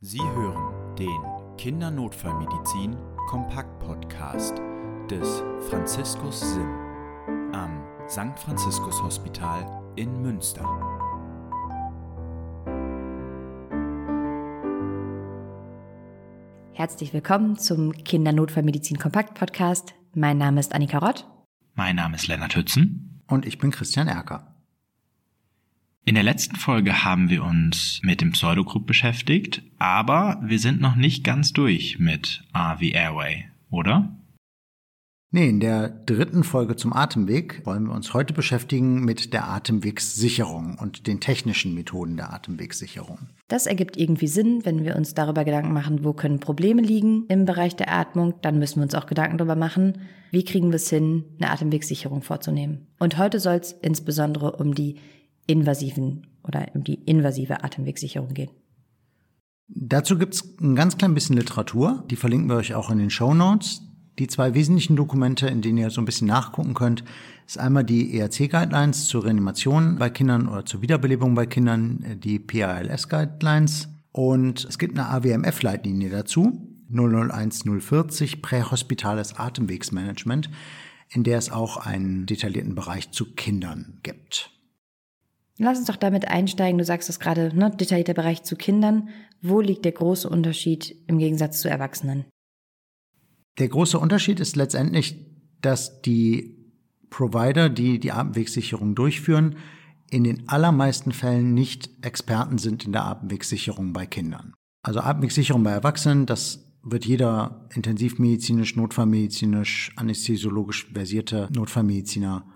Sie hören den Kindernotfallmedizin Kompakt Podcast des Franziskus Sim am St. Franziskus Hospital in Münster. Herzlich willkommen zum Kindernotfallmedizin Kompakt Podcast. Mein Name ist Annika Rott. Mein Name ist Lennart Hützen. Und ich bin Christian Erker. In der letzten Folge haben wir uns mit dem Pseudogroup beschäftigt, aber wir sind noch nicht ganz durch mit wie Airway, oder? Nee, in der dritten Folge zum Atemweg wollen wir uns heute beschäftigen mit der Atemwegssicherung und den technischen Methoden der Atemwegssicherung. Das ergibt irgendwie Sinn, wenn wir uns darüber Gedanken machen, wo können Probleme liegen im Bereich der Atmung, dann müssen wir uns auch Gedanken darüber machen, wie kriegen wir es hin, eine Atemwegssicherung vorzunehmen. Und heute soll es insbesondere um die invasiven oder um die invasive Atemwegssicherung gehen. Dazu gibt es ein ganz klein bisschen Literatur, die verlinken wir euch auch in den Show Notes. Die zwei wesentlichen Dokumente, in denen ihr so ein bisschen nachgucken könnt, ist einmal die ERC-Guidelines zur Reanimation bei Kindern oder zur Wiederbelebung bei Kindern, die PALS-Guidelines. Und es gibt eine AWMF-Leitlinie dazu, 001040, prähospitales Atemwegsmanagement, in der es auch einen detaillierten Bereich zu Kindern gibt. Lass uns doch damit einsteigen. Du sagst es gerade, ne, detaillierter Bereich zu Kindern. Wo liegt der große Unterschied im Gegensatz zu Erwachsenen? Der große Unterschied ist letztendlich, dass die Provider, die die Atemwegssicherung durchführen, in den allermeisten Fällen nicht Experten sind in der Atemwegssicherung bei Kindern. Also Atemwegssicherung bei Erwachsenen, das wird jeder intensivmedizinisch, notfallmedizinisch, anästhesiologisch versierte Notfallmediziner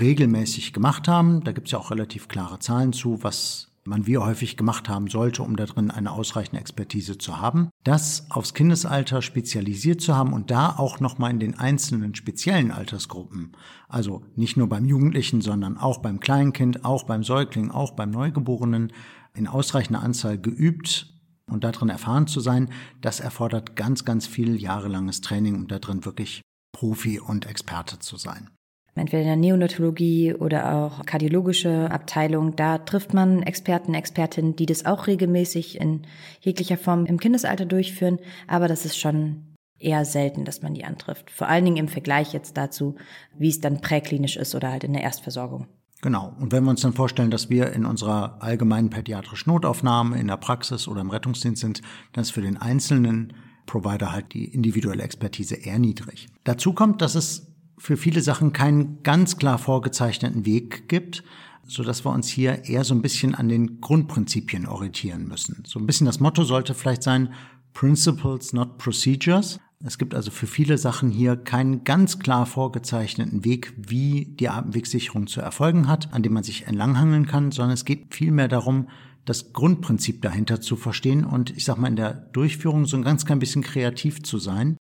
regelmäßig gemacht haben. Da gibt es ja auch relativ klare Zahlen zu, was man wie häufig gemacht haben sollte, um da drin eine ausreichende Expertise zu haben. Das aufs Kindesalter spezialisiert zu haben und da auch nochmal in den einzelnen speziellen Altersgruppen, also nicht nur beim Jugendlichen, sondern auch beim Kleinkind, auch beim Säugling, auch beim Neugeborenen, in ausreichender Anzahl geübt und darin erfahren zu sein, das erfordert ganz, ganz viel jahrelanges Training, um da drin wirklich Profi und Experte zu sein entweder in der Neonatologie oder auch kardiologische Abteilung. Da trifft man Experten, Expertinnen, die das auch regelmäßig in jeglicher Form im Kindesalter durchführen. Aber das ist schon eher selten, dass man die antrifft. Vor allen Dingen im Vergleich jetzt dazu, wie es dann präklinisch ist oder halt in der Erstversorgung. Genau. Und wenn wir uns dann vorstellen, dass wir in unserer allgemeinen pädiatrischen Notaufnahme, in der Praxis oder im Rettungsdienst sind, dann ist für den einzelnen Provider halt die individuelle Expertise eher niedrig. Dazu kommt, dass es für viele Sachen keinen ganz klar vorgezeichneten Weg gibt, so dass wir uns hier eher so ein bisschen an den Grundprinzipien orientieren müssen. So ein bisschen das Motto sollte vielleicht sein, Principles, not Procedures. Es gibt also für viele Sachen hier keinen ganz klar vorgezeichneten Weg, wie die Atemwegssicherung zu erfolgen hat, an dem man sich entlanghangeln kann, sondern es geht vielmehr darum, das Grundprinzip dahinter zu verstehen und ich sag mal in der Durchführung so ein ganz klein bisschen kreativ zu sein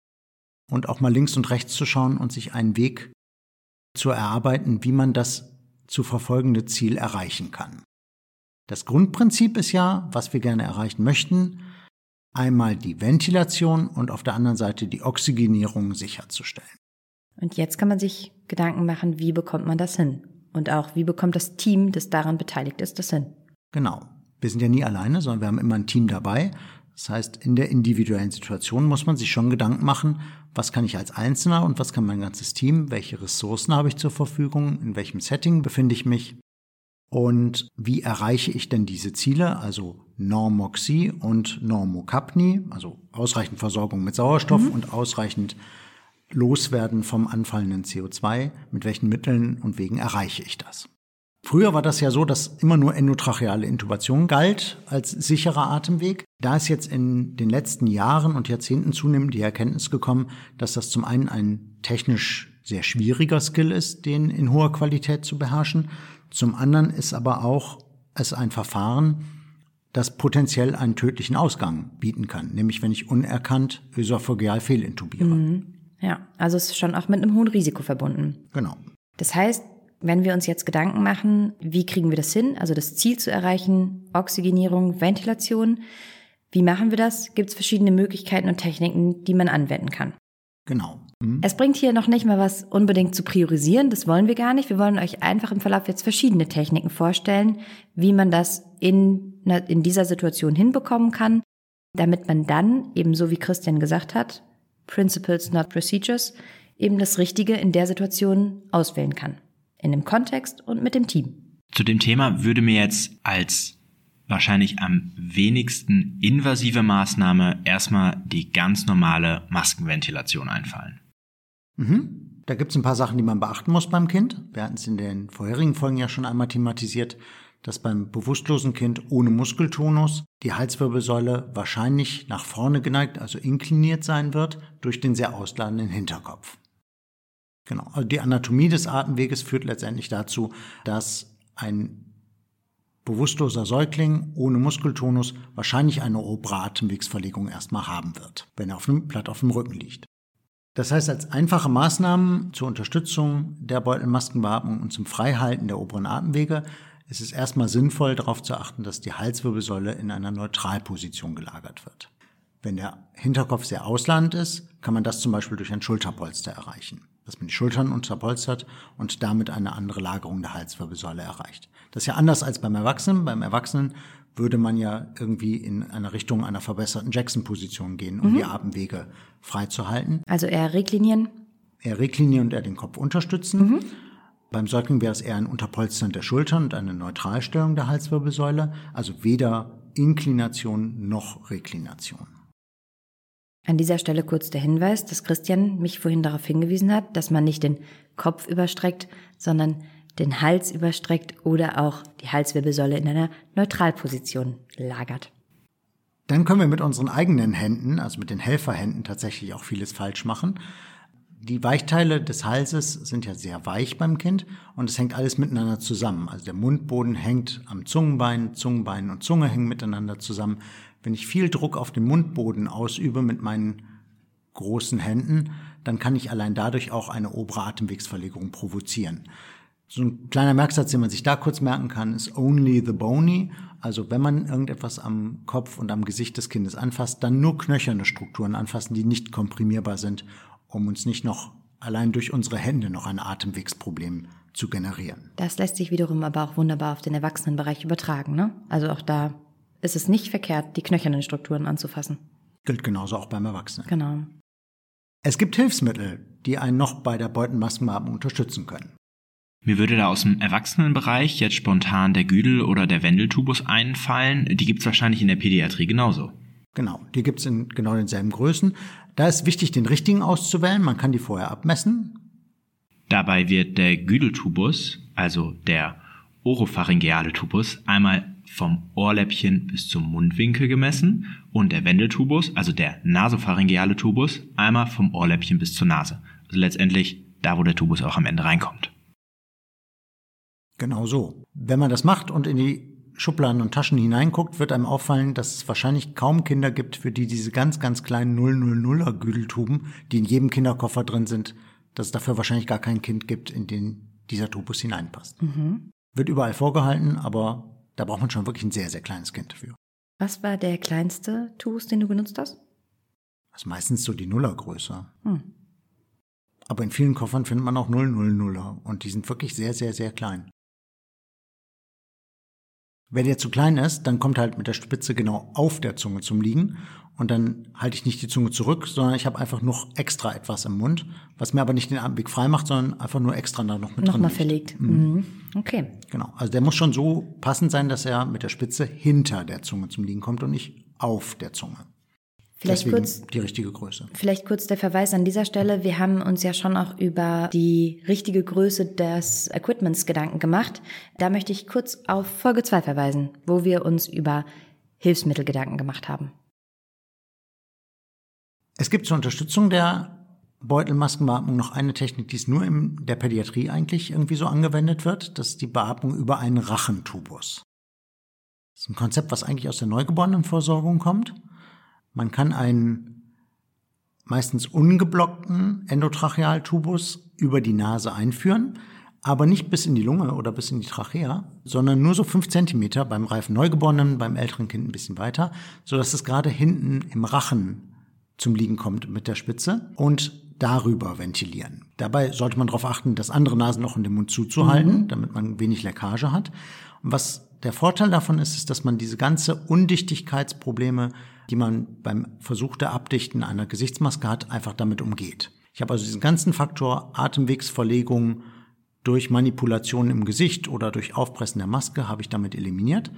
und auch mal links und rechts zu schauen und sich einen Weg zu erarbeiten, wie man das zu verfolgende Ziel erreichen kann. Das Grundprinzip ist ja, was wir gerne erreichen möchten, einmal die Ventilation und auf der anderen Seite die Oxygenierung sicherzustellen. Und jetzt kann man sich Gedanken machen, wie bekommt man das hin? Und auch, wie bekommt das Team, das daran beteiligt ist, das hin? Genau. Wir sind ja nie alleine, sondern wir haben immer ein Team dabei. Das heißt, in der individuellen Situation muss man sich schon Gedanken machen, was kann ich als Einzelner und was kann mein ganzes Team, welche Ressourcen habe ich zur Verfügung, in welchem Setting befinde ich mich und wie erreiche ich denn diese Ziele, also Normoxie und Normocapni, also ausreichend Versorgung mit Sauerstoff mhm. und ausreichend Loswerden vom anfallenden CO2, mit welchen Mitteln und Wegen erreiche ich das? Früher war das ja so, dass immer nur endotracheale Intubation galt als sicherer Atemweg. Da ist jetzt in den letzten Jahren und Jahrzehnten zunehmend die Erkenntnis gekommen, dass das zum einen ein technisch sehr schwieriger Skill ist, den in hoher Qualität zu beherrschen. Zum anderen ist aber auch es ein Verfahren, das potenziell einen tödlichen Ausgang bieten kann, nämlich wenn ich unerkannt ösophageal fehlintubiere. Mhm. Ja, also es ist schon auch mit einem hohen Risiko verbunden. Genau. Das heißt, wenn wir uns jetzt Gedanken machen, wie kriegen wir das hin, also das Ziel zu erreichen, Oxygenierung, Ventilation, wie machen wir das? Gibt es verschiedene Möglichkeiten und Techniken, die man anwenden kann. Genau. Mhm. Es bringt hier noch nicht mal was unbedingt zu priorisieren, das wollen wir gar nicht. Wir wollen euch einfach im Verlauf jetzt verschiedene Techniken vorstellen, wie man das in, in dieser Situation hinbekommen kann. damit man dann, ebenso wie Christian gesagt hat, Principles not Procedures, eben das Richtige in der Situation auswählen kann. In dem Kontext und mit dem Team. Zu dem Thema würde mir jetzt als wahrscheinlich am wenigsten invasive Maßnahme erstmal die ganz normale Maskenventilation einfallen. Mhm. Da gibt es ein paar Sachen, die man beachten muss beim Kind. Wir hatten es in den vorherigen Folgen ja schon einmal thematisiert, dass beim bewusstlosen Kind ohne Muskeltonus die Halswirbelsäule wahrscheinlich nach vorne geneigt, also inkliniert sein wird, durch den sehr ausladenden Hinterkopf. Genau. Also die Anatomie des Atemweges führt letztendlich dazu, dass ein bewusstloser Säugling ohne Muskeltonus wahrscheinlich eine obere Atemwegsverlegung erstmal haben wird, wenn er auf einem, platt auf dem Rücken liegt. Das heißt, als einfache Maßnahmen zur Unterstützung der Beutelmaskenbeatmung und zum Freihalten der oberen Atemwege ist es erstmal sinnvoll, darauf zu achten, dass die Halswirbelsäule in einer Neutralposition gelagert wird. Wenn der Hinterkopf sehr ausladend ist, kann man das zum Beispiel durch ein Schulterpolster erreichen, dass man die Schultern unterpolstert und damit eine andere Lagerung der Halswirbelsäule erreicht. Das ist ja anders als beim Erwachsenen. Beim Erwachsenen würde man ja irgendwie in einer Richtung einer verbesserten Jackson-Position gehen, um mhm. die Atemwege freizuhalten. Also eher reklinieren? Eher reklinieren und eher den Kopf unterstützen. Mhm. Beim Säugling wäre es eher ein Unterpolstern der Schultern und eine Neutralstellung der Halswirbelsäule, also weder Inklination noch Reklination. An dieser Stelle kurz der Hinweis, dass Christian mich vorhin darauf hingewiesen hat, dass man nicht den Kopf überstreckt, sondern den Hals überstreckt oder auch die Halswirbelsäule in einer Neutralposition lagert. Dann können wir mit unseren eigenen Händen, also mit den Helferhänden, tatsächlich auch vieles falsch machen. Die Weichteile des Halses sind ja sehr weich beim Kind und es hängt alles miteinander zusammen. Also der Mundboden hängt am Zungenbein, Zungenbein und Zunge hängen miteinander zusammen. Wenn ich viel Druck auf den Mundboden ausübe mit meinen großen Händen, dann kann ich allein dadurch auch eine obere Atemwegsverlegung provozieren. So ein kleiner Merksatz, den man sich da kurz merken kann, ist only the bony. Also wenn man irgendetwas am Kopf und am Gesicht des Kindes anfasst, dann nur knöcherne Strukturen anfassen, die nicht komprimierbar sind, um uns nicht noch allein durch unsere Hände noch ein Atemwegsproblem zu generieren. Das lässt sich wiederum aber auch wunderbar auf den Erwachsenenbereich übertragen. Ne? Also auch da ist es nicht verkehrt, die knöchernen Strukturen anzufassen. Gilt genauso auch beim Erwachsenen. Genau. Es gibt Hilfsmittel, die einen noch bei der Beutenmaskenbeatmung unterstützen können. Mir würde da aus dem Erwachsenenbereich jetzt spontan der Güdel oder der Wendeltubus einfallen. Die gibt's wahrscheinlich in der Pädiatrie genauso. Genau, die gibt's in genau denselben Größen. Da ist wichtig, den richtigen auszuwählen. Man kann die vorher abmessen. Dabei wird der Güdeltubus, also der oropharyngeale Tubus, einmal vom Ohrläppchen bis zum Mundwinkel gemessen und der Wendeltubus, also der nasopharyngeale Tubus, einmal vom Ohrläppchen bis zur Nase. Also letztendlich da, wo der Tubus auch am Ende reinkommt. Genau so. Wenn man das macht und in die Schubladen und Taschen hineinguckt, wird einem auffallen, dass es wahrscheinlich kaum Kinder gibt, für die diese ganz, ganz kleinen 000er Güdeltuben, die in jedem Kinderkoffer drin sind, dass es dafür wahrscheinlich gar kein Kind gibt, in den dieser Tubus hineinpasst. Mhm. Wird überall vorgehalten, aber da braucht man schon wirklich ein sehr, sehr kleines Kind dafür. Was war der kleinste Tubus, den du genutzt hast? Das ist meistens so die Nullergröße. Hm. Aber in vielen Koffern findet man auch 000er und die sind wirklich sehr, sehr, sehr klein. Wenn der zu klein ist, dann kommt halt mit der Spitze genau auf der Zunge zum Liegen und dann halte ich nicht die Zunge zurück, sondern ich habe einfach noch extra etwas im Mund, was mir aber nicht den Atemweg frei macht, sondern einfach nur extra da noch mit Nochmal drin verlegt. Mhm. mhm. Okay. Genau. Also der muss schon so passend sein, dass er mit der Spitze hinter der Zunge zum Liegen kommt und nicht auf der Zunge. Vielleicht Deswegen kurz die richtige Größe. Vielleicht kurz der Verweis an dieser Stelle. Wir haben uns ja schon auch über die richtige Größe des Equipments Gedanken gemacht. Da möchte ich kurz auf Folge 2 verweisen, wo wir uns über Hilfsmittel Gedanken gemacht haben. Es gibt zur Unterstützung der Beutelmaskenbeatmung noch eine Technik, die es nur in der Pädiatrie eigentlich irgendwie so angewendet wird. Das ist die Beatmung über einen Rachentubus. Das ist ein Konzept, was eigentlich aus der Neugeborenenversorgung kommt. Man kann einen meistens ungeblockten Endotrachealtubus über die Nase einführen, aber nicht bis in die Lunge oder bis in die Trachea, sondern nur so fünf Zentimeter beim reifen Neugeborenen, beim älteren Kind ein bisschen weiter, so dass es gerade hinten im Rachen zum Liegen kommt mit der Spitze und darüber ventilieren. Dabei sollte man darauf achten, das andere Nasenloch in den Mund zuzuhalten, mhm. damit man wenig Leckage hat. Und was Der Vorteil davon ist, ist, dass man diese ganze Undichtigkeitsprobleme, die man beim Versuch der Abdichten einer Gesichtsmaske hat, einfach damit umgeht. Ich habe also diesen ganzen Faktor Atemwegsverlegung durch Manipulation im Gesicht oder durch Aufpressen der Maske habe ich damit eliminiert.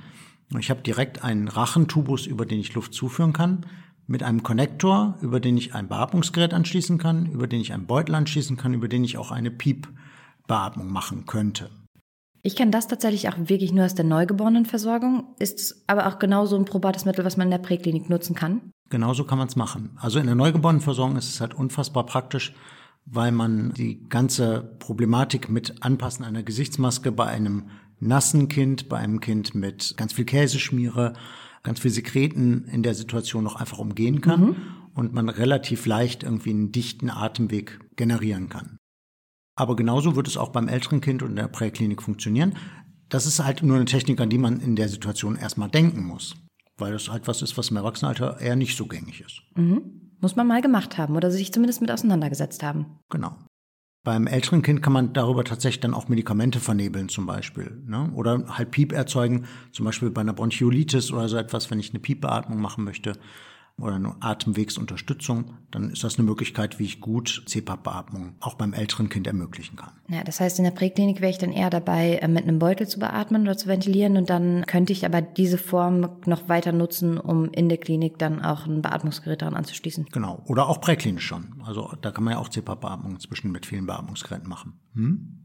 Ich habe direkt einen Rachentubus, über den ich Luft zuführen kann, mit einem Konnektor, über den ich ein Beatmungsgerät anschließen kann, über den ich einen Beutel anschließen kann, über den ich auch eine Piepbeatmung machen könnte. Ich kenne das tatsächlich auch wirklich nur aus der Neugeborenenversorgung, ist aber auch genauso ein probates Mittel, was man in der Präklinik nutzen kann. Genauso kann man es machen. Also in der Neugeborenenversorgung ist es halt unfassbar praktisch, weil man die ganze Problematik mit Anpassen einer Gesichtsmaske bei einem nassen Kind, bei einem Kind mit ganz viel Käseschmiere, ganz viel Sekreten in der Situation noch einfach umgehen kann mhm. und man relativ leicht irgendwie einen dichten Atemweg generieren kann. Aber genauso wird es auch beim älteren Kind und in der Präklinik funktionieren. Das ist halt nur eine Technik, an die man in der Situation erstmal denken muss. Weil das halt was ist, was im Erwachsenenalter eher nicht so gängig ist. Mhm. Muss man mal gemacht haben oder sich zumindest mit auseinandergesetzt haben. Genau. Beim älteren Kind kann man darüber tatsächlich dann auch Medikamente vernebeln zum Beispiel. Ne? Oder halt Piep erzeugen, zum Beispiel bei einer Bronchiolitis oder so etwas, wenn ich eine Piepbeatmung machen möchte oder eine Atemwegsunterstützung, dann ist das eine Möglichkeit, wie ich gut CPAP-Beatmung auch beim älteren Kind ermöglichen kann. Ja, das heißt, in der Präklinik wäre ich dann eher dabei, äh, mit einem Beutel zu beatmen oder zu ventilieren und dann könnte ich aber diese Form noch weiter nutzen, um in der Klinik dann auch ein Beatmungsgerät daran anzuschließen. Genau, oder auch präklinisch schon. Also da kann man ja auch CPAP-Beatmung inzwischen mit vielen Beatmungsgeräten machen. Hm?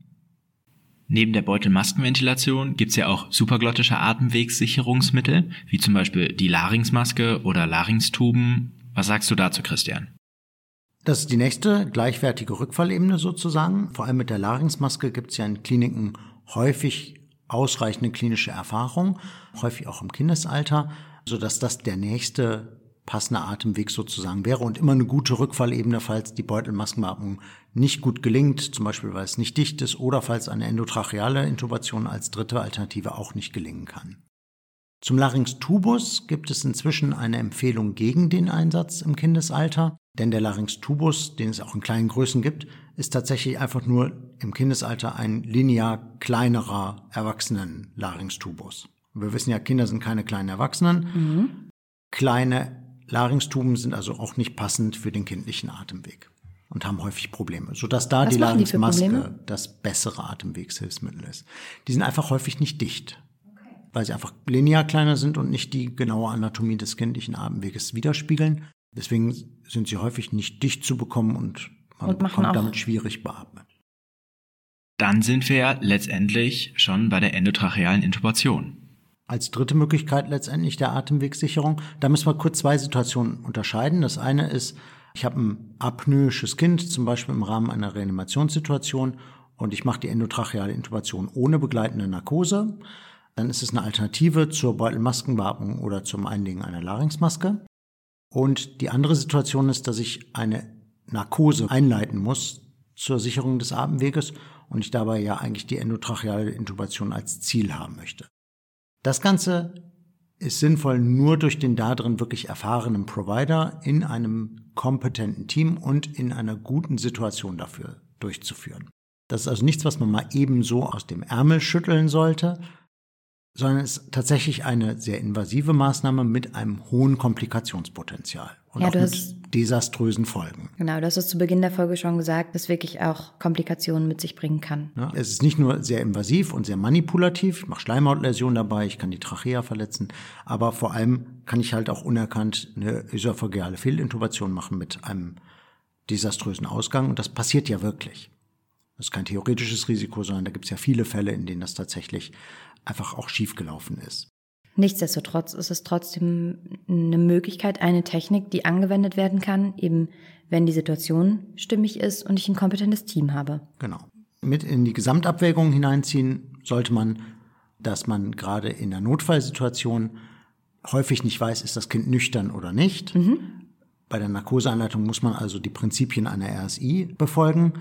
Neben der Beutelmaskenventilation gibt's ja auch superglottische Atemwegssicherungsmittel, wie zum Beispiel die Larynxmaske oder Larynxtuben. Was sagst du dazu, Christian? Das ist die nächste gleichwertige Rückfallebene sozusagen. Vor allem mit der Larynxmaske gibt's ja in Kliniken häufig ausreichende klinische Erfahrung, häufig auch im Kindesalter, sodass das der nächste passender Atemweg sozusagen wäre und immer eine gute Rückfallebene, falls die Beutelmaskenbeatmung nicht gut gelingt, zum Beispiel weil es nicht dicht ist oder falls eine endotracheale Intubation als dritte Alternative auch nicht gelingen kann. Zum Larynx-Tubus gibt es inzwischen eine Empfehlung gegen den Einsatz im Kindesalter, denn der Larynx-Tubus, den es auch in kleinen Größen gibt, ist tatsächlich einfach nur im Kindesalter ein linear kleinerer Erwachsenen-Larynx-Tubus. Wir wissen ja, Kinder sind keine kleinen Erwachsenen. Mhm. Kleine Larynxtuben sind also auch nicht passend für den kindlichen Atemweg und haben häufig Probleme, sodass da Was die Larynxmaske das bessere Atemwegshilfsmittel ist. Die sind einfach häufig nicht dicht, okay. weil sie einfach linear kleiner sind und nicht die genaue Anatomie des kindlichen Atemweges widerspiegeln. Deswegen sind sie häufig nicht dicht zu bekommen und man und bekommt damit schwierig beatmet. Dann sind wir ja letztendlich schon bei der endotrachealen Intubation als dritte Möglichkeit letztendlich der Atemwegssicherung. Da müssen wir kurz zwei Situationen unterscheiden. Das eine ist, ich habe ein apnoisches Kind, zum Beispiel im Rahmen einer Reanimationssituation, und ich mache die endotracheale Intubation ohne begleitende Narkose. Dann ist es eine Alternative zur Beutelmaskenbeatmung oder zum Einlegen einer Larynxmaske. Und die andere Situation ist, dass ich eine Narkose einleiten muss zur Sicherung des Atemweges und ich dabei ja eigentlich die endotracheale Intubation als Ziel haben möchte. Das Ganze ist sinnvoll nur durch den darin wirklich erfahrenen Provider in einem kompetenten Team und in einer guten Situation dafür durchzuführen. Das ist also nichts, was man mal ebenso aus dem Ärmel schütteln sollte, sondern es ist tatsächlich eine sehr invasive Maßnahme mit einem hohen Komplikationspotenzial und ja, auch mit desaströsen Folgen. Genau, du hast es zu Beginn der Folge schon gesagt, dass wirklich auch Komplikationen mit sich bringen kann. Ja, es ist nicht nur sehr invasiv und sehr manipulativ, ich mache Schleimhautläsionen dabei, ich kann die Trachea verletzen, aber vor allem kann ich halt auch unerkannt eine ösophageale Fehlintubation machen mit einem desaströsen Ausgang und das passiert ja wirklich. Das ist kein theoretisches Risiko, sondern da gibt es ja viele Fälle, in denen das tatsächlich einfach auch schiefgelaufen ist. Nichtsdestotrotz ist es trotzdem eine Möglichkeit, eine Technik, die angewendet werden kann, eben wenn die Situation stimmig ist und ich ein kompetentes Team habe. Genau. Mit in die Gesamtabwägung hineinziehen sollte man, dass man gerade in der Notfallsituation häufig nicht weiß, ist das Kind nüchtern oder nicht. Mhm. Bei der Narkoseanleitung muss man also die Prinzipien einer RSI befolgen.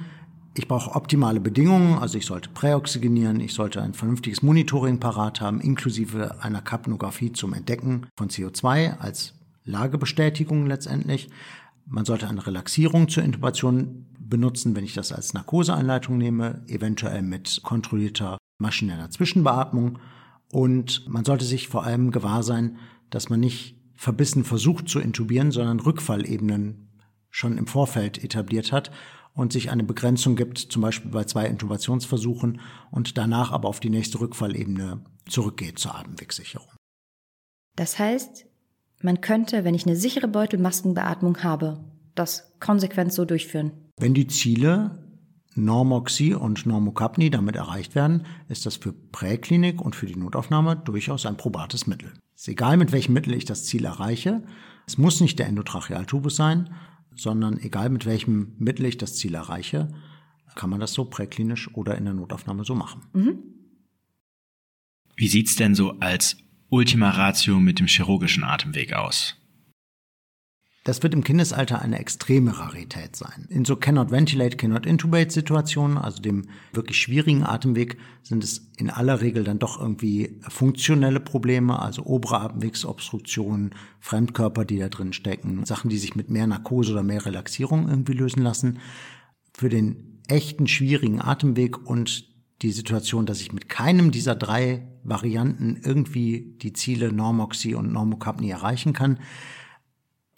Ich brauche optimale Bedingungen, also ich sollte präoxygenieren, ich sollte ein vernünftiges Monitoring parat haben, inklusive einer Kapnographie zum Entdecken von CO2 als Lagebestätigung letztendlich. Man sollte eine Relaxierung zur Intubation benutzen, wenn ich das als Narkoseeinleitung nehme, eventuell mit kontrollierter maschineller Zwischenbeatmung. Und man sollte sich vor allem gewahr sein, dass man nicht verbissen versucht zu intubieren, sondern Rückfallebenen schon im Vorfeld etabliert hat und sich eine Begrenzung gibt, zum Beispiel bei zwei Intubationsversuchen und danach aber auf die nächste Rückfallebene zurückgeht zur Atemwegssicherung. Das heißt, man könnte, wenn ich eine sichere Beutelmaskenbeatmung habe, das konsequent so durchführen. Wenn die Ziele Normoxy und Normocapni damit erreicht werden, ist das für Präklinik und für die Notaufnahme durchaus ein probates Mittel. Es ist egal, mit welchem Mittel ich das Ziel erreiche. Es muss nicht der Endotrachealtubus sein, sondern egal, mit welchem Mittel ich das Ziel erreiche, kann man das so präklinisch oder in der Notaufnahme so machen. Mhm. Wie sieht's denn so als Ultima Ratio mit dem chirurgischen Atemweg aus? Das wird im Kindesalter eine extreme Rarität sein. In so cannot ventilate, cannot intubate Situationen, also dem wirklich schwierigen Atemweg, sind es in aller Regel dann doch irgendwie funktionelle Probleme, also obere Atemwegsobstruktionen, Fremdkörper, die da drin stecken, Sachen, die sich mit mehr Narkose oder mehr Relaxierung irgendwie lösen lassen. Für den echten schwierigen Atemweg und die Situation, dass ich mit keinem dieser drei Varianten irgendwie die Ziele Normoxy und Normocapni erreichen kann,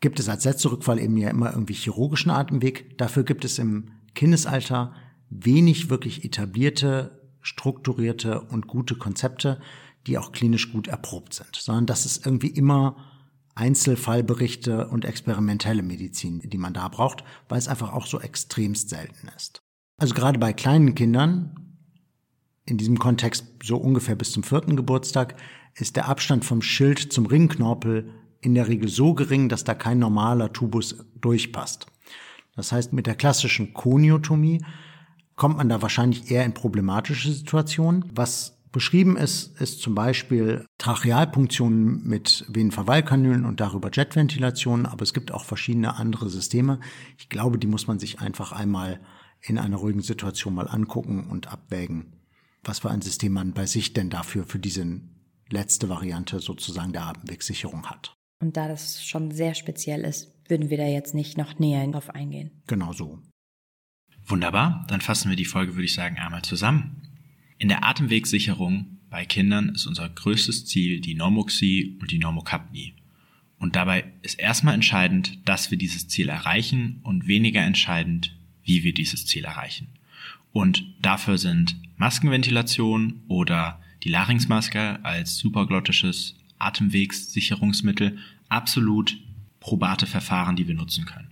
gibt es als letzter Rückfall eben ja immer irgendwie chirurgischen Atemweg. Dafür gibt es im Kindesalter wenig wirklich etablierte, strukturierte und gute Konzepte, die auch klinisch gut erprobt sind, sondern das ist irgendwie immer Einzelfallberichte und experimentelle Medizin, die man da braucht, weil es einfach auch so extremst selten ist. Also gerade bei kleinen Kindern, in diesem Kontext so ungefähr bis zum vierten Geburtstag, ist der Abstand vom Schild zum Ringknorpel in der Regel so gering, dass da kein normaler Tubus durchpasst. Das heißt, mit der klassischen Koniotomie kommt man da wahrscheinlich eher in problematische Situationen. Was beschrieben ist, ist zum Beispiel Trachealpunktionen mit Venenverweilkanülen und darüber Jetventilationen, aber es gibt auch verschiedene andere Systeme. Ich glaube, die muss man sich einfach einmal in einer ruhigen Situation mal angucken und abwägen, was für ein System man bei sich denn dafür für diese letzte Variante sozusagen der Atemwegsicherung hat. Und da das schon sehr speziell ist, würden wir da jetzt nicht noch näher drauf eingehen. Genau so. Wunderbar, dann fassen wir die Folge, würde ich sagen, einmal zusammen. In der Atemwegsicherung bei Kindern ist unser größtes Ziel die Normoxie und die Normocapnie. Und dabei ist erstmal entscheidend, dass wir dieses Ziel erreichen und weniger entscheidend, wie wir dieses Ziel erreichen. Und dafür sind Maskenventilation oder die Larynxmaske als superglottisches Atemwegssicherungsmittel absolut probate Verfahren, die wir nutzen können.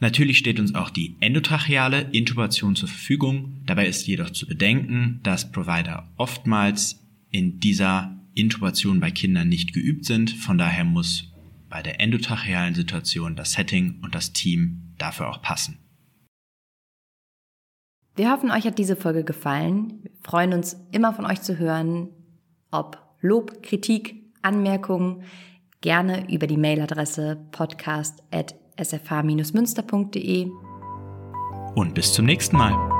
Natürlich steht uns auch die endotracheale Intubation zur Verfügung. Dabei ist jedoch zu bedenken, dass Provider oftmals in dieser Intubation bei Kindern nicht geübt sind. Von daher muss bei der endotrachealen Situation das Setting und das Team dafür auch passen. Wir hoffen, euch hat diese Folge gefallen. Wir freuen uns immer von euch zu hören, ob Lob, Kritik, Anmerkungen gerne über die Mailadresse podcast.sfh-münster.de. Und bis zum nächsten Mal.